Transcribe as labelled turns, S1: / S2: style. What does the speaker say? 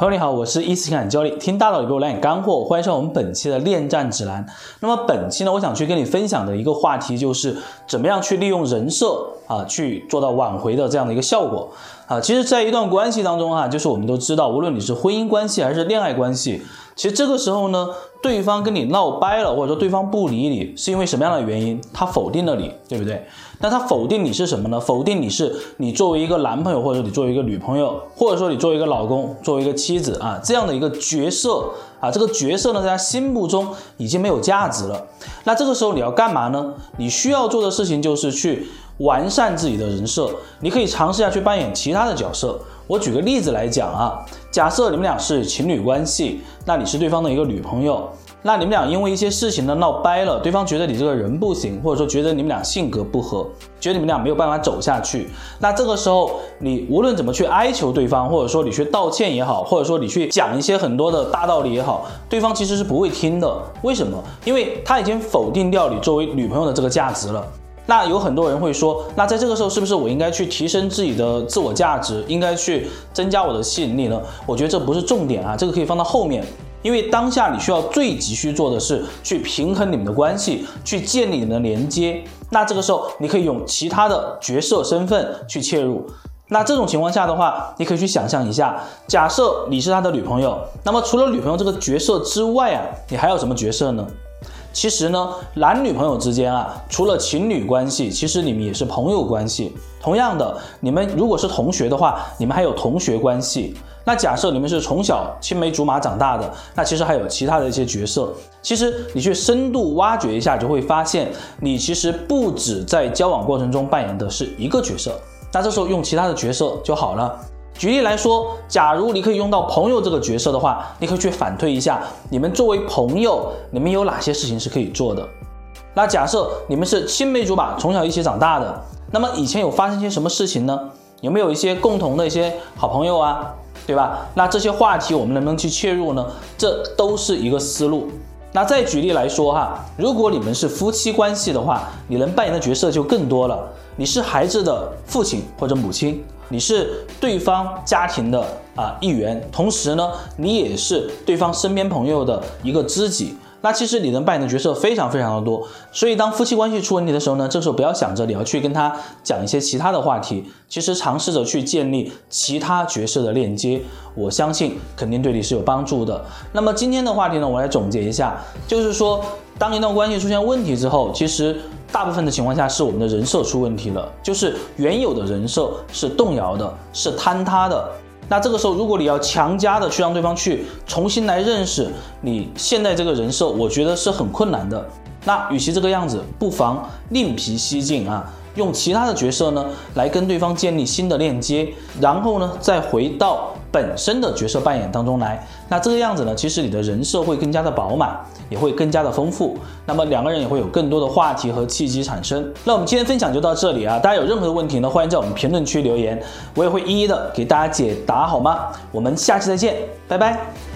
S1: 朋友你好，我是易思情感教练，听大佬也给我来点干货，欢迎上我们本期的恋战指南。那么本期呢，我想去跟你分享的一个话题就是怎么样去利用人设啊，去做到挽回的这样的一个效果啊。其实，在一段关系当中哈，就是我们都知道，无论你是婚姻关系还是恋爱关系。其实这个时候呢，对方跟你闹掰了，或者说对方不理你，是因为什么样的原因？他否定了你，对不对？那他否定你是什么呢？否定你是你作为一个男朋友，或者你作为一个女朋友，或者说你作为一个老公，作为一个妻子啊，这样的一个角色啊，这个角色呢，在他心目中已经没有价值了。那这个时候你要干嘛呢？你需要做的事情就是去完善自己的人设。你可以尝试一下去扮演其他的角色。我举个例子来讲啊，假设你们俩是情侣关系，那你是对方的一个女朋友，那你们俩因为一些事情呢闹掰了，对方觉得你这个人不行，或者说觉得你们俩性格不合，觉得你们俩没有办法走下去，那这个时候你无论怎么去哀求对方，或者说你去道歉也好，或者说你去讲一些很多的大道理也好，对方其实是不会听的。为什么？因为他已经否定掉你作为女朋友的这个价值了。那有很多人会说，那在这个时候是不是我应该去提升自己的自我价值，应该去增加我的吸引力呢？我觉得这不是重点啊，这个可以放到后面，因为当下你需要最急需做的是去平衡你们的关系，去建立你们的连接。那这个时候你可以用其他的角色身份去切入。那这种情况下的话，你可以去想象一下，假设你是他的女朋友，那么除了女朋友这个角色之外啊，你还有什么角色呢？其实呢，男女朋友之间啊，除了情侣关系，其实你们也是朋友关系。同样的，你们如果是同学的话，你们还有同学关系。那假设你们是从小青梅竹马长大的，那其实还有其他的一些角色。其实你去深度挖掘一下，就会发现你其实不止在交往过程中扮演的是一个角色。那这时候用其他的角色就好了。举例来说，假如你可以用到朋友这个角色的话，你可以去反推一下，你们作为朋友，你们有哪些事情是可以做的？那假设你们是青梅竹马，从小一起长大的，那么以前有发生些什么事情呢？有没有一些共同的一些好朋友啊？对吧？那这些话题我们能不能去切入呢？这都是一个思路。那再举例来说哈，如果你们是夫妻关系的话，你能扮演的角色就更多了。你是孩子的父亲或者母亲。你是对方家庭的啊一员，同时呢，你也是对方身边朋友的一个知己。那其实你能扮演的角色非常非常的多。所以当夫妻关系出问题的时候呢，这时候不要想着你要去跟他讲一些其他的话题，其实尝试着去建立其他角色的链接，我相信肯定对你是有帮助的。那么今天的话题呢，我来总结一下，就是说，当一段关系出现问题之后，其实。大部分的情况下是我们的人设出问题了，就是原有的人设是动摇的，是坍塌的。那这个时候，如果你要强加的去让对方去重新来认识你现在这个人设，我觉得是很困难的。那与其这个样子，不妨另辟蹊径啊，用其他的角色呢来跟对方建立新的链接，然后呢再回到。本身的角色扮演当中来，那这个样子呢，其实你的人设会更加的饱满，也会更加的丰富。那么两个人也会有更多的话题和契机产生。那我们今天分享就到这里啊，大家有任何的问题呢，欢迎在我们评论区留言，我也会一一的给大家解答，好吗？我们下期再见，拜拜。